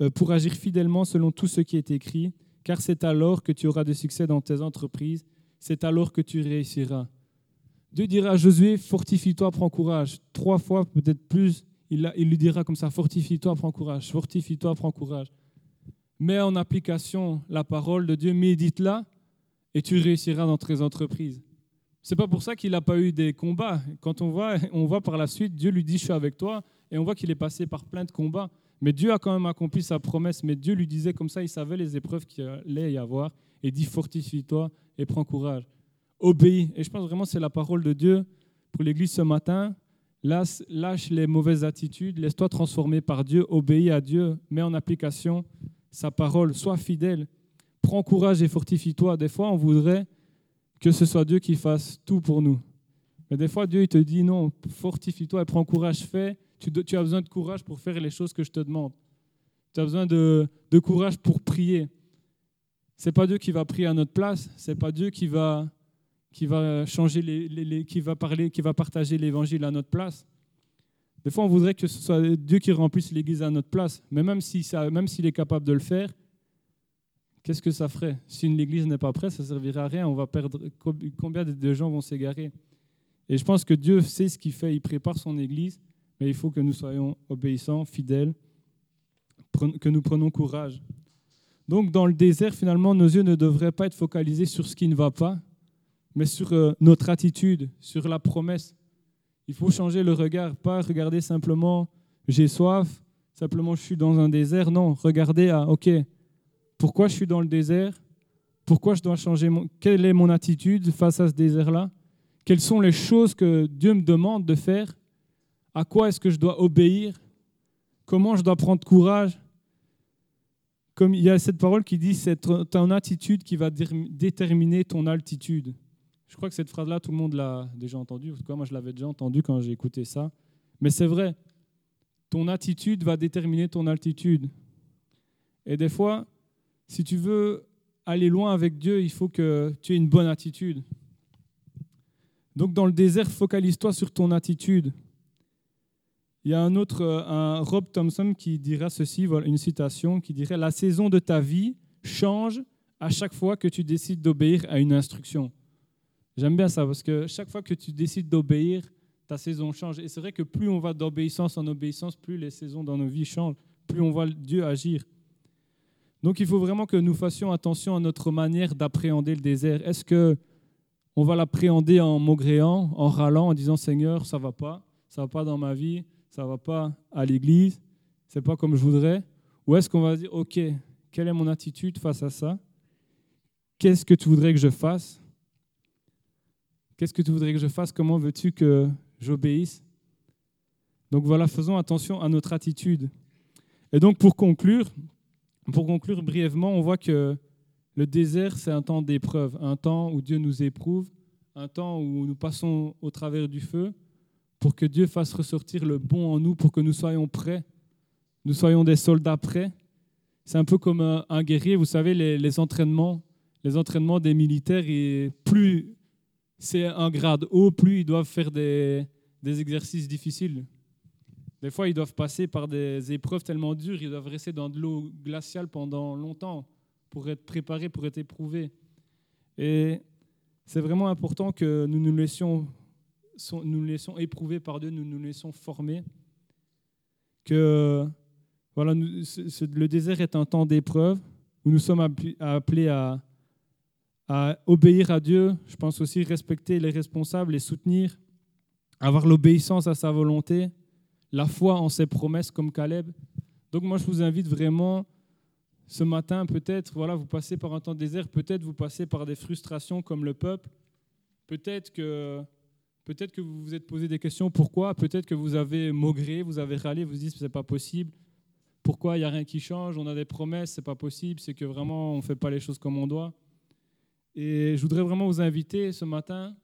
euh, pour agir fidèlement selon tout ce qui est écrit, car c'est alors que tu auras de succès dans tes entreprises, c'est alors que tu réussiras. Dieu dira à Josué, fortifie-toi, prends courage. Trois fois, peut-être plus, il, il lui dira comme ça, fortifie-toi, prends courage, fortifie-toi, prends courage. Mets en application la parole de Dieu, médite-la, et tu réussiras dans tes entreprises. C'est pas pour ça qu'il n'a pas eu des combats. Quand on voit, on voit par la suite, Dieu lui dit Je suis avec toi, et on voit qu'il est passé par plein de combats. Mais Dieu a quand même accompli sa promesse. Mais Dieu lui disait comme ça, il savait les épreuves qu'il allait y avoir, et dit Fortifie-toi et prends courage. Obéis. Et je pense vraiment que c'est la parole de Dieu pour l'Église ce matin. Lâche les mauvaises attitudes, laisse-toi transformer par Dieu, obéis à Dieu, mets en application sa parole, sois fidèle, prends courage et fortifie-toi. Des fois, on voudrait que ce soit Dieu qui fasse tout pour nous. Mais des fois, Dieu il te dit non, fortifie-toi et prends courage, fais. Tu, as besoin de courage pour faire les choses que je te demande. Tu as besoin de, courage pour prier. C'est pas Dieu qui va prier à notre place. C'est pas Dieu qui va qui va changer les, qui va parler, qui va partager l'évangile à notre place. Des fois, on voudrait que ce soit Dieu qui remplisse l'Église à notre place. Mais même si même s'il est capable de le faire, qu'est-ce que ça ferait? Si une église n'est pas prête, ça ne servira à rien. On va perdre. Combien de gens vont s'égarer? Et je pense que Dieu sait ce qu'il fait. Il prépare son église, mais il faut que nous soyons obéissants, fidèles, que nous prenions courage. Donc, dans le désert, finalement, nos yeux ne devraient pas être focalisés sur ce qui ne va pas, mais sur euh, notre attitude, sur la promesse. Il faut changer le regard, pas regarder simplement j'ai soif, simplement je suis dans un désert. Non, regardez à OK, pourquoi je suis dans le désert? Pourquoi je dois changer mon... Quelle est mon attitude face à ce désert-là? Quelles sont les choses que Dieu me demande de faire? À quoi est-ce que je dois obéir? Comment je dois prendre courage? Comme il y a cette parole qui dit, c'est ton attitude qui va déterminer ton altitude. Je crois que cette phrase-là, tout le monde l'a déjà entendue. moi, je l'avais déjà entendue quand j'ai écouté ça. Mais c'est vrai. Ton attitude va déterminer ton altitude. Et des fois, si tu veux aller loin avec Dieu, il faut que tu aies une bonne attitude. Donc dans le désert, focalise-toi sur ton attitude. Il y a un autre, euh, un Rob Thompson qui dira ceci, une citation, qui dirait La saison de ta vie change à chaque fois que tu décides d'obéir à une instruction. J'aime bien ça parce que chaque fois que tu décides d'obéir, ta saison change. Et c'est vrai que plus on va d'obéissance en obéissance, plus les saisons dans nos vies changent, plus on voit Dieu agir. Donc il faut vraiment que nous fassions attention à notre manière d'appréhender le désert. Est-ce que on va l'appréhender en maugréant, en râlant, en disant Seigneur, ça va pas, ça va pas dans ma vie, ça va pas à l'église, c'est pas comme je voudrais. Ou est-ce qu'on va dire OK, quelle est mon attitude face à ça? Qu'est-ce que tu voudrais que je fasse? Qu'est-ce que tu voudrais que je fasse? Comment veux-tu que j'obéisse? Donc voilà, faisons attention à notre attitude. Et donc pour conclure, pour conclure brièvement, on voit que le désert, c'est un temps d'épreuve, un temps où Dieu nous éprouve, un temps où nous passons au travers du feu pour que Dieu fasse ressortir le bon en nous, pour que nous soyons prêts, nous soyons des soldats prêts. C'est un peu comme un, guerrier, vous savez, les, entraînements, les entraînements des militaires, et plus c'est un grade haut, plus ils doivent faire des exercices difficiles. Des fois, ils doivent passer par des épreuves tellement dures, ils doivent rester dans de l'eau glaciale pendant longtemps pour être préparés, pour être éprouvés. Et c'est vraiment important que nous nous laissions, nous nous laissions éprouver par Dieu, nous nous laissions former. Que voilà, le désert est un temps d'épreuve où nous sommes appelés à, à obéir à Dieu. Je pense aussi respecter les responsables, les soutenir, avoir l'obéissance à sa volonté, la foi en ses promesses comme Caleb. Donc moi, je vous invite vraiment ce matin, peut-être, voilà, vous passez par un temps désert, peut-être vous passez par des frustrations comme le peuple, peut-être que, peut-être que vous vous êtes posé des questions, pourquoi? Peut-être que vous avez maugré, vous avez râlé, vous vous dites, c'est pas possible. Pourquoi il n'y a rien qui change? On a des promesses, c'est pas possible, c'est que vraiment on ne fait pas les choses comme on doit. Et je voudrais vraiment vous inviter ce matin,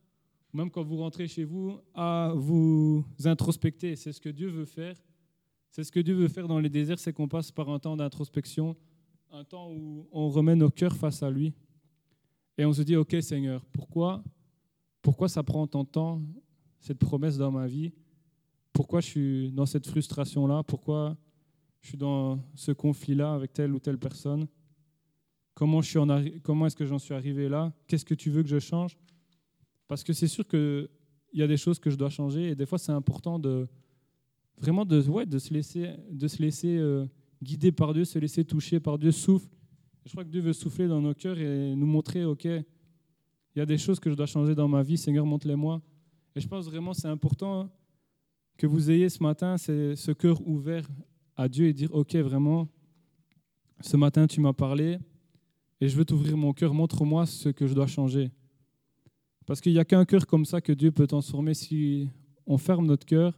même quand vous rentrez chez vous, à vous introspecter. C'est ce que Dieu veut faire. C'est ce que Dieu veut faire dans les déserts, c'est qu'on passe par un temps d'introspection, un temps où on remet nos cœurs face à lui et on se dit, OK Seigneur, pourquoi, pourquoi ça prend tant de temps, cette promesse dans ma vie? Pourquoi je suis dans cette frustration-là? Pourquoi je suis dans ce conflit-là avec telle ou telle personne? Comment, comment est-ce que j'en suis arrivé là? Qu'est-ce que tu veux que je change? Parce que c'est sûr qu'il y a des choses que je dois changer et des fois c'est important de vraiment de, ouais, de se laisser, de se laisser euh, guidé par Dieu, se laisser toucher par Dieu, souffle. Je crois que Dieu veut souffler dans nos cœurs et nous montrer, OK, il y a des choses que je dois changer dans ma vie, Seigneur, montre-les-moi. Et je pense vraiment c'est important que vous ayez ce matin ce cœur ouvert à Dieu et dire, OK, vraiment, ce matin, tu m'as parlé et je veux t'ouvrir mon cœur, montre-moi ce que je dois changer. Parce qu'il n'y a qu'un cœur comme ça que Dieu peut transformer si on ferme notre cœur,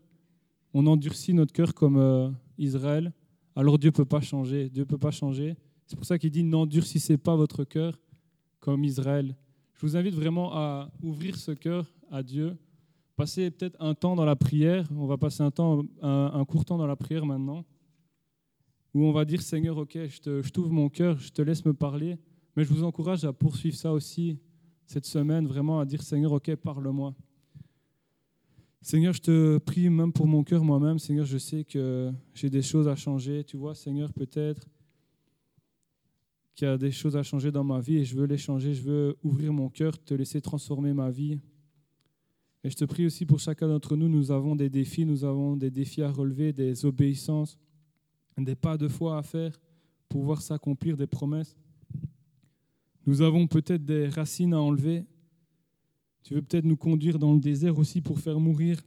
on endurcit notre cœur comme euh, Israël alors Dieu ne peut pas changer. Dieu peut pas changer. C'est pour ça qu'il dit n'endurcissez pas votre cœur comme Israël. Je vous invite vraiment à ouvrir ce cœur à Dieu. Passez peut-être un temps dans la prière. On va passer un, temps, un, court temps dans la prière maintenant, où on va dire Seigneur, ok, je t'ouvre mon cœur, je te laisse me parler. Mais je vous encourage à poursuivre ça aussi cette semaine, vraiment à dire Seigneur, ok, parle-moi. Seigneur, je te prie même pour mon cœur moi-même. Seigneur, je sais que j'ai des choses à changer. Tu vois, Seigneur, peut-être qu'il y a des choses à changer dans ma vie et je veux les changer. Je veux ouvrir mon cœur, te laisser transformer ma vie. Et je te prie aussi pour chacun d'entre nous, nous avons des défis, nous avons des défis à relever, des obéissances, des pas de foi à faire pour voir s'accomplir des promesses. Nous avons peut-être des racines à enlever tu veux peut-être nous conduire dans le désert aussi pour faire mourir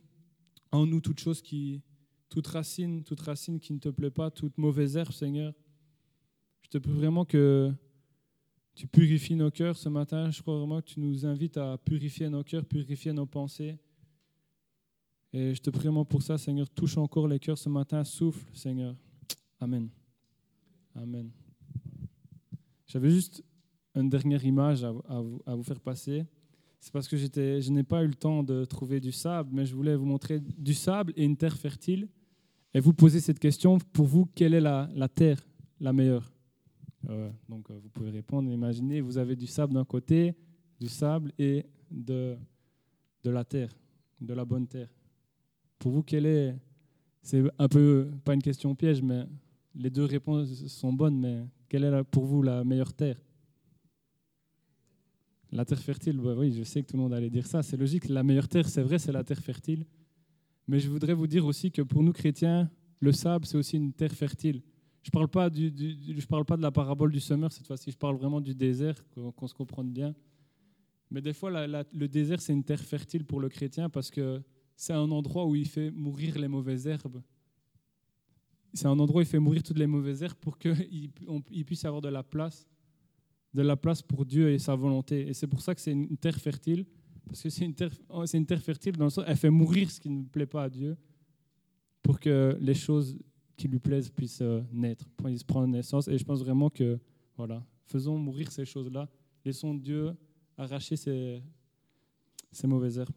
en nous toute chose qui, toute racine, toute racine qui ne te plaît pas, toute mauvaise herbe, Seigneur. Je te prie vraiment que tu purifies nos cœurs ce matin. Je crois vraiment que tu nous invites à purifier nos cœurs, purifier nos pensées. Et je te prie vraiment pour ça, Seigneur. Touche encore les cœurs ce matin. Souffle, Seigneur. Amen. Amen. J'avais juste une dernière image à, vous, faire passer c'est parce que je n'ai pas eu le temps de trouver du sable, mais je voulais vous montrer du sable et une terre fertile. Et vous posez cette question, pour vous, quelle est la, terre la meilleure? Donc euh, vous pouvez répondre, imaginez, vous avez du sable d'un côté, du sable et de, de la terre, de la bonne terre. Pour vous, quelle est... C'est un peu, pas une question piège, mais les deux réponses sont bonnes, mais quelle est pour vous la meilleure terre? La terre fertile, bah oui, je sais que tout le monde allait dire ça. C'est logique, la meilleure terre, c'est vrai, c'est la terre fertile. Mais je voudrais vous dire aussi que pour nous chrétiens, le sable, c'est aussi une terre fertile. Je ne parle, pas du, parle pas de la parabole du semeur cette fois-ci, je parle vraiment du désert, qu'on se comprenne bien. Mais des fois, le désert, c'est une terre fertile pour le chrétien parce que c'est un endroit où il fait mourir les mauvaises herbes. C'est un endroit où il fait mourir toutes les mauvaises herbes pour qu'il puisse avoir de la place de la place pour Dieu et sa volonté. Et c'est pour ça que c'est une terre fertile, parce que c'est une une terre fertile dans le sens, elle fait mourir ce qui ne plaît pas à Dieu, pour que les choses lui plaisent puissent euh, naître, puissent prendre naissance. Et je pense vraiment que, voilà, faisons mourir ces choses-là, laissons Dieu arracher ces, ces mauvaises herbes.